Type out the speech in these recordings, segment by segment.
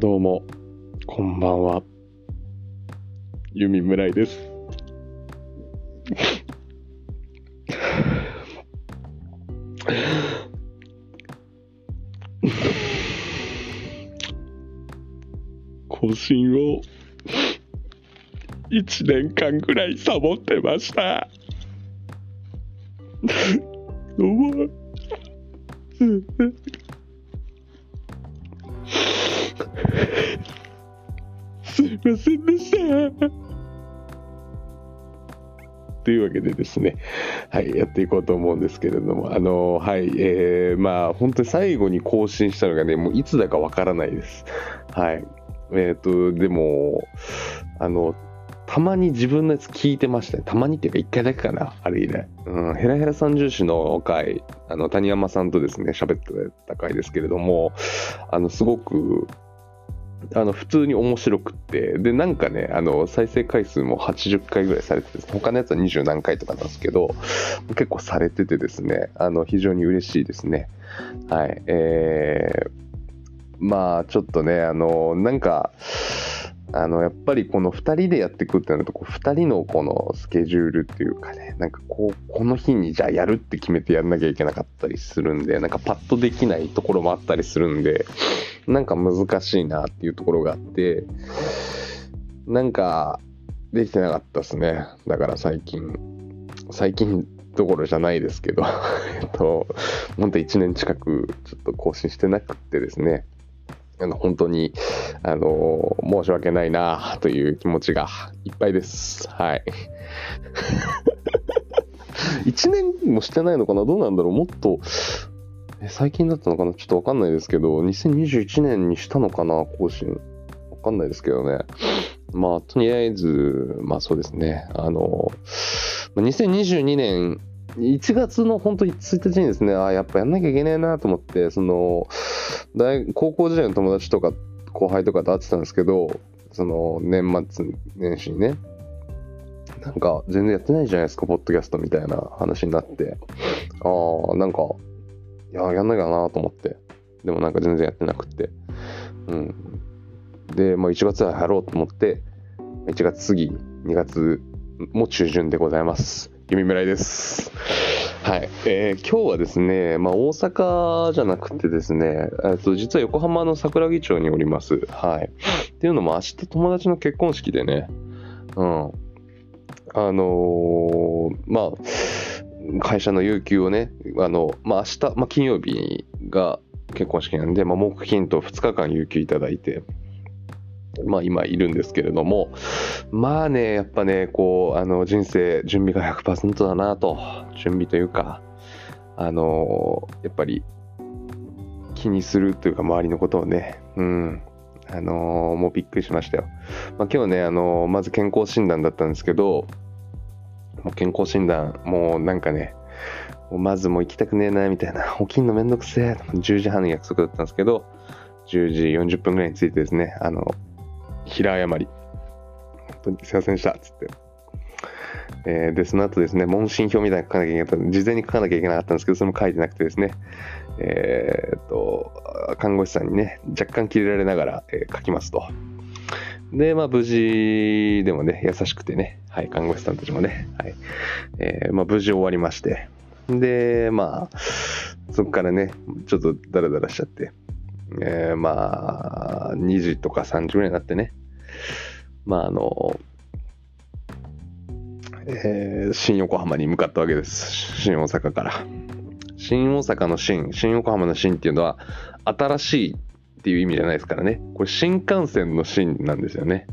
どうも、こんばんは。ユミ村井です。更新を1年間ぐらいサボってました。どうも。すいませんでした。というわけでですね、はい、やっていこうと思うんですけれども、あの、はい、えー、まあ、本当に最後に更新したのがね、もういつだかわからないです。はい。えっ、と、でも、あの、たまに自分のやつ聞いてましたね。たまにっていうか、一回だけかな、あれ以来。うん、ヘラヘラ三重視の回、あの、谷山さんとですね、喋ってた回ですけれども、あの、すごく、あの、普通に面白くって、で、なんかね、あの、再生回数も80回ぐらいされてて、他のやつは20何回とかなんですけど、結構されててですね、あの、非常に嬉しいですね。はい。えー、まあ、ちょっとね、あの、なんか、あの、やっぱりこの2人でやっていくってなると、こう2人のこのスケジュールっていうかね、なんかこう、この日にじゃあやるって決めてやんなきゃいけなかったりするんで、なんかパッとできないところもあったりするんで、なんか難しいなっていうところがあって、なんかできてなかったですね。だから最近、最近どころじゃないですけど、えっと、本当1年近くちょっと更新してなくってですね、あの本当に、あの申し訳ないなという気持ちがいっぱいです。はい。1年もしてないのかな？どうなんだろう？もっと、最近だったのかな？ちょっとわかんないですけど、2021年にしたのかな？更新。わかんないですけどね。まあ、とりあえず、まあそうですね。あの、2022年1月の本当に1日にですね、あやっぱやんなきゃいけねえなと思って、その、大高校時代の友達とか後輩とかと会ってたんですけど、その年末年始にね、なんか全然やってないじゃないですか、ポッドキャストみたいな話になって、ああ、なんか、いや、やんなきゃなと思って、でもなんか全然やってなくて、うん。で、まあ1月はやろうと思って、1月過ぎ、2月も中旬でございます。弓村井です。はい、えー今日はですね、まあ、大阪じゃなくてですね、えっと実は横浜の桜木町におります。はい。っていうのも明日友達の結婚式でね、うん。あのーまあ、会社の有給をね、あの、まあ明日、まあ金曜日が結婚式なんで、まあ木金と2日間有給いただいて、まあ今いるんですけれども、まあね、やっぱね、こう、あの、人生、準備が100%だなと、準備というか、あの、やっぱり、気にするというか、周りのことをね、うん、あの、もうびっくりしましたよ。まあ今日ね、あの、まず健康診断だったんですけど、もう健康診断、もうなんかね、まずもう行きたくねえな、みたいな、起きんのめんどくせえ、10時半の約束だったんですけど、10時40分ぐらいについてですね、あの、平謝り。本当にすいませんでした、つって。えーで、その後ですね、問診票みたいなの書かなきゃいけなかった、事前に書かなきゃいけなかったんですけど、それも書いてなくてですね、えーっと、看護師さんにね、若干切れられながら、えー書きますと。で、まあ、無事でもね、優しくてね、はい、看護師さんたちもね、はい、えーまあ、無事終わりまして、で、まあ、そこからね、ちょっとダラダラしちゃって、えーまあ、2時とか3時ぐらいになってね、まあ、あの、えー新横浜に向かったわけです。新大阪から。新大阪の新、新横浜の新っていうのは、新しいっていう意味じゃないですからね。これ新幹線の新なんですよね。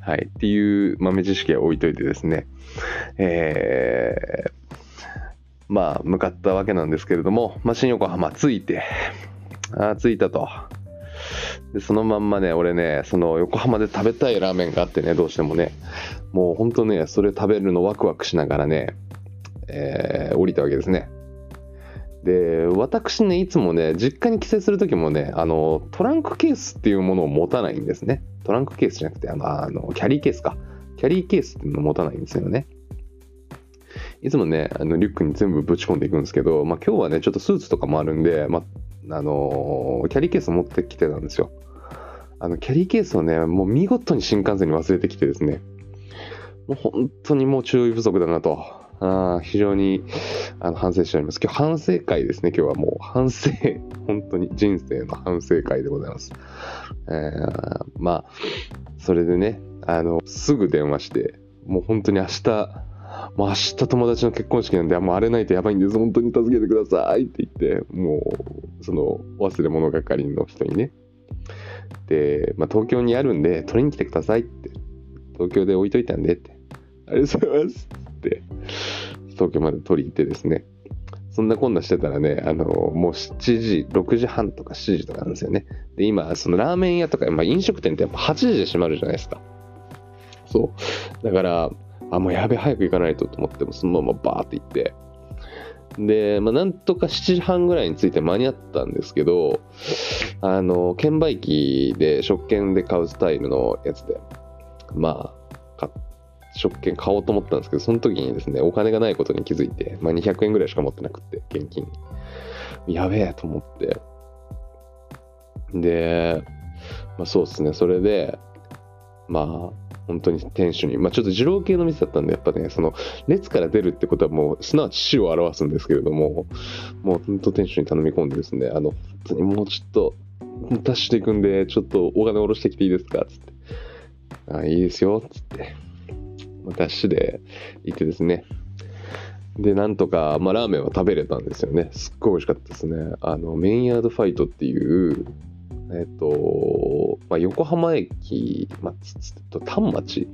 はい。っていう豆知識は置いといてですね。えーまあ、向かったわけなんですけれども、まあ、新横浜着いて、あ着いたと。で、そのまんまね、俺ね、その横浜で食べたいラーメンがあってね、どうしてもね、もうほんとね、それ食べるのワクワクしながらね、えー降りたわけですね。で、私ね、いつもね、実家に帰省するときもね、あの、トランクケースっていうものを持たないんですね。トランクケースじゃなくて、あの、あのキャリーケースか。キャリーケースっていうのを持たないんですよね。いつもね、あのリュックに全部ぶち込んでいくんですけど、まあ、今日はね、ちょっとスーツとかもあるんで、まあ、あのキャリーケース持ってきてたんですよ。あの、キャリーケースをね、もう見事に新幹線に忘れてきてですね、もう本当にもう注意不足だなと。あ非常にあの反省しております。今日反省会ですね。今日はもう反省、本当に人生の反省会でございます。えー、まあ、それでね、あの、すぐ電話して、もう本当に明日、もう明日友達の結婚式なんで、もう荒れないとやばいんです。本当に助けてくださいって言って、もう、その、忘れ物係の人にね。で、まあ、東京にあるんで、取りに来てくださいって。東京で置いといたんでって。ありがとうございますって、東京まで取りに行ってですね。そんなこんなしてたらね、あの、もう7時、6時半とか7時とかなんですよね。で、今、そのラーメン屋とか、まあ、飲食店ってやっぱ8時で閉まるじゃないですか。そう。だから、あ、もうやべ、早く行かないとと思って、もそのままバーって行って、で、まあ、なんとか7時半ぐらいについて間に合ったんですけど、あの、券売機で食券で買うスタイルのやつで、まあ、食券買おうと思ったんですけど、その時にですね、お金がないことに気づいて、まあ、200円ぐらいしか持ってなくて、現金。やべえと思って。で、まあ、そうですね、それで、まあ、本当に店主に、まあ、ちょっと二郎系の店だったんで、やっぱね、その列から出るってことはもう、すなわち死を表すんですけれども、もう本当店主に頼み込んでですね、あの、本当にもうちょっと、ダッシュで行くんで、ちょっとお金下ろしてきていいですかつって。あ、いいですよ、つって。ダッシュで行ってですね。で、なんとか、まあ、ラーメンは食べれたんですよね。すっごい美味しかったですね。あの、メインヤードファイトっていう、えっ、と、まあ、横浜駅、まあ、つつと丹町、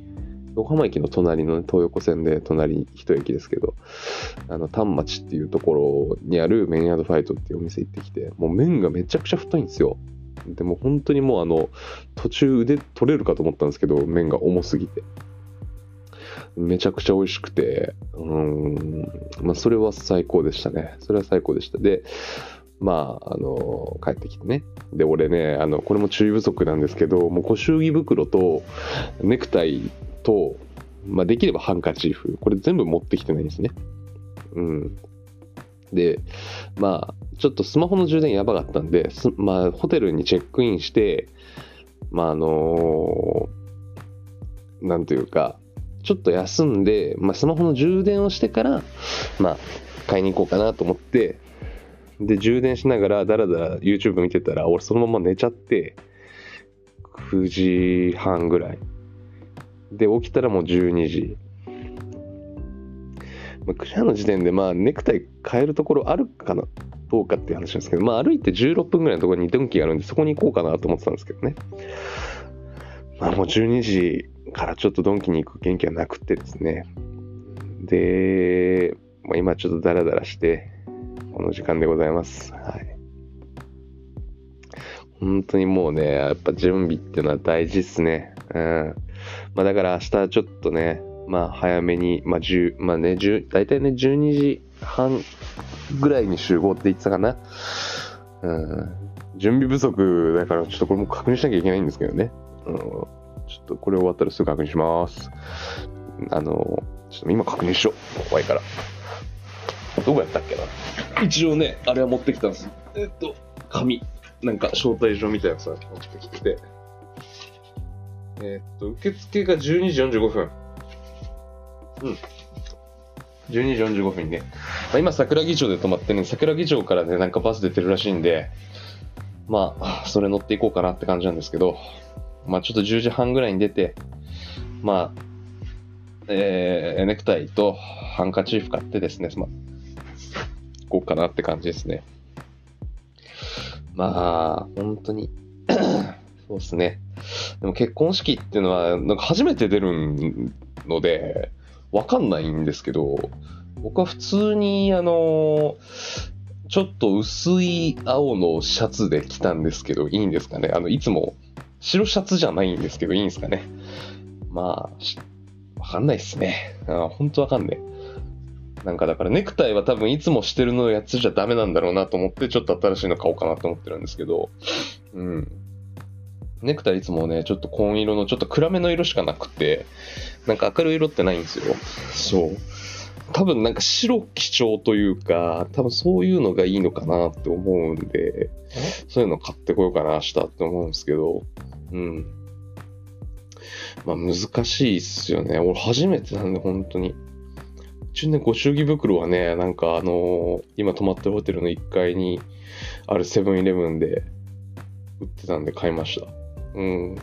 横浜駅の隣の、ね、東横線で隣一駅ですけど、あの、丹町っていうところにあるメンヤードファイトっていうお店行ってきて、もう麺がめちゃくちゃ太いんですよ。でも本当にもうあの、途中腕取れるかと思ったんですけど、麺が重すぎて。めちゃくちゃ美味しくて、うん、まあ、それは最高でしたね。それは最高でした。で、まあ、あの、帰ってきてね。で、俺ね、あの、これも注意不足なんですけど、もう、ご祝儀袋と、ネクタイと、まあ、できればハンカチーフ、これ全部持ってきてないんですね。うん。で、まあ、ちょっとスマホの充電やばかったんで、まあ、ホテルにチェックインして、まあ、あのー、なんというか、ちょっと休んで、まあ、スマホの充電をしてから、まあ、買いに行こうかなと思って、で、充電しながらだらだら YouTube 見てたら、俺そのまま寝ちゃって、9時半ぐらい。で、起きたらもう12時。まあ、9時半の時点で、まあ、ネクタイ変えるところあるかな、どうかっていう話なんですけど、まあ、歩いて16分ぐらいのところにドンキがあるんで、そこに行こうかなと思ってたんですけどね。まあ、もう12時からちょっとドンキに行く元気はなくてですね。で、まあ、今ちょっとダラダラして、この時間でございます。はい。本当にもうね、やっぱ準備っていうのは大事っすね。うん。まあだから明日ちょっとね、まあ早めに、まあ10、まあね、10、大体ね、12時半ぐらいに集合って言ってたかな。うん。準備不足だからちょっとこれも確認しなきゃいけないんですけどね。うん。ちょっとこれ終わったらすぐ確認します。あの、ちょっと今確認しよう。怖いから。どこやったっけな一応ね、あれは持ってきたんです。えっと、紙。なんか招待状みたいなさ、持ってきて。えっと、受付が12時45分。うん。12時45分にね。まあ、今、桜木町で泊まってね、桜木町からね、なんかバス出てるらしいんで、まあ、それ乗っていこうかなって感じなんですけど、まあ、ちょっと10時半ぐらいに出て、まあ、えー、ネクタイとハンカチーフ買ってですね、まあ、こうかなって感じですね。まあ、本当に そうですね。でも結婚式っていうのは、なんか初めて出るので、わかんないんですけど、僕は普通に、あの、ちょっと薄い青のシャツで来たんですけど、いいんですかねあの、いつも白シャツじゃないんですけど、いいんですかねまあ、わかんないっすね。あ本当わかんない。なんかだからネクタイは多分いつもしてるのやつじゃダメなんだろうなと思ってちょっと新しいの買おうかなと思ってるんですけど、うん。ネクタイいつもね、ちょっと紺色のちょっと暗めの色しかなくて、なんか明るい色ってないんですよ。そう。多分なんか白基調というか、多分そういうのがいいのかなって思うんで、そういうの買ってこようかな、明日って思うんですけど、うん。まあ難しいっすよね。俺初めてなんで、本当に。一応ね、ご祝儀袋はね、なんかあのー今泊まってるホテルの1階にあるセブンイレブンで売ってたんで買いました。うん。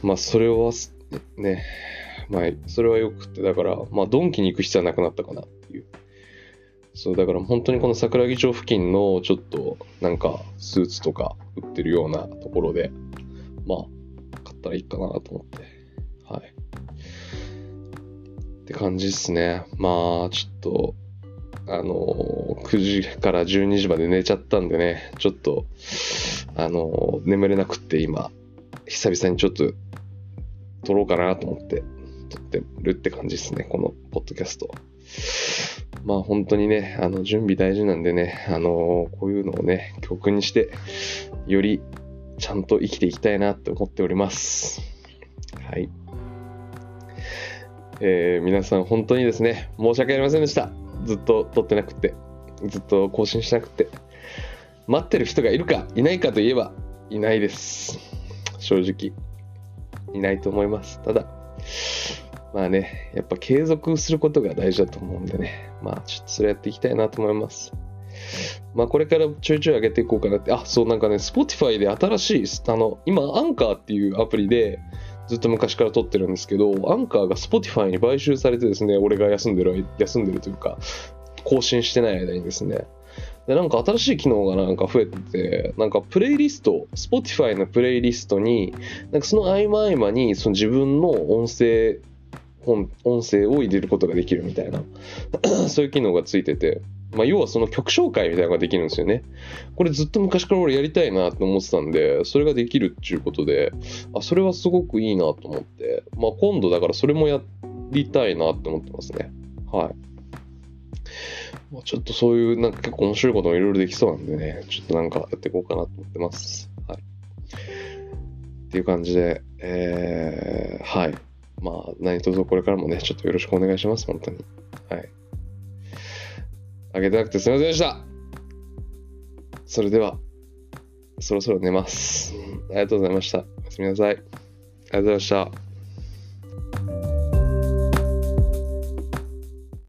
まあそれはね、まあそれはよくて、だから、まあドンキに行く必要はなくなったかなっていう。そう、だから本当にこの桜木町付近のちょっとなんかスーツとか売ってるようなところで、まあ買ったらいいかなと思って。って感じっすね。まあ、ちょっと、あの9時から12時まで寝ちゃったんでね、ちょっと、あの眠れなくって今、久々にちょっと撮ろうかなと思って撮ってるって感じですね、このポッドキャスト。まあ本当にね、あの準備大事なんでね、あのこういうのをね、教訓にして、よりちゃんと生きていきたいなって思っております。はい。えー皆さん本当にですね、申し訳ありませんでした。ずっと撮ってなくて、ずっと更新しなくて。待ってる人がいるかいないかといえば、いないです。正直。いないと思います。ただ、まあね、やっぱ継続することが大事だと思うんでね、まあちょっとそれやっていきたいなと思います。まあこれからちょいちょい上げていこうかなって、あ、そうなんかね、Spotify で新しい、あの、今、アンカーっていうアプリで、ずっと昔から撮ってるんですけど、アンカーが Spotify に買収されてですね、俺が休んでる、休んでるというか、更新してない間にですね、で、なんか新しい機能がなんか増えてて、なんかプレイリスト、Spotify のプレイリストに、なんかその合間合間にその自分の音声、音声を入れることができるみたいな、そういう機能がついてて、まあ、要はその曲紹介みたいなのができるんですよね。これずっと昔から俺やりたいなと思ってたんで、それができるっていうことで、あ、それはすごくいいなと思って、まあ今度だからそれもやりたいなって思ってますね。はい。まあ、ちょっとそういうなんか結構面白いこともいろいろできそうなんでね、ちょっとなんかやっていこうかなと思ってます。はい。っていう感じで、えー、はい。まあ何卒これからもね、ちょっとよろしくお願いします、本当に。はい。あげてなくてすいませんでした。それでは、そろそろ寝ます。ありがとうございました。おやすみなさい。ありがとうございました。